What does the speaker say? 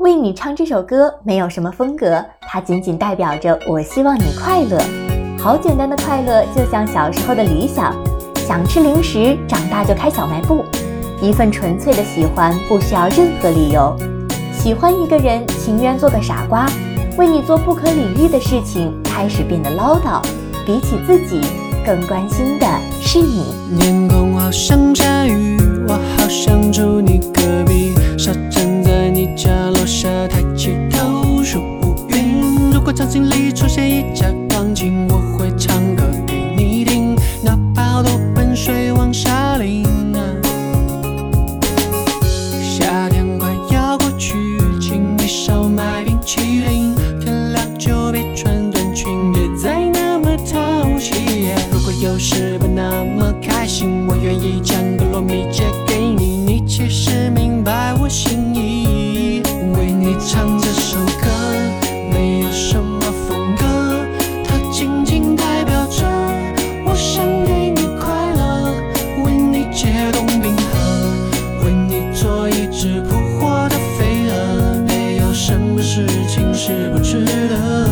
为你唱这首歌没有什么风格，它仅仅代表着我希望你快乐。好简单的快乐，就像小时候的理想，想吃零食，长大就开小卖部。一份纯粹的喜欢，不需要任何理由。喜欢一个人，情愿做个傻瓜，为你做不可理喻的事情，开始变得唠叨。比起自己，更关心的是你。天空好像下雨，场景里出现一架钢琴我会唱歌给你听哪怕多盆水往下淋啊夏天快要过去请你少买冰淇淋天凉就别穿短裙别再那么淘气如果有时不那么开心值得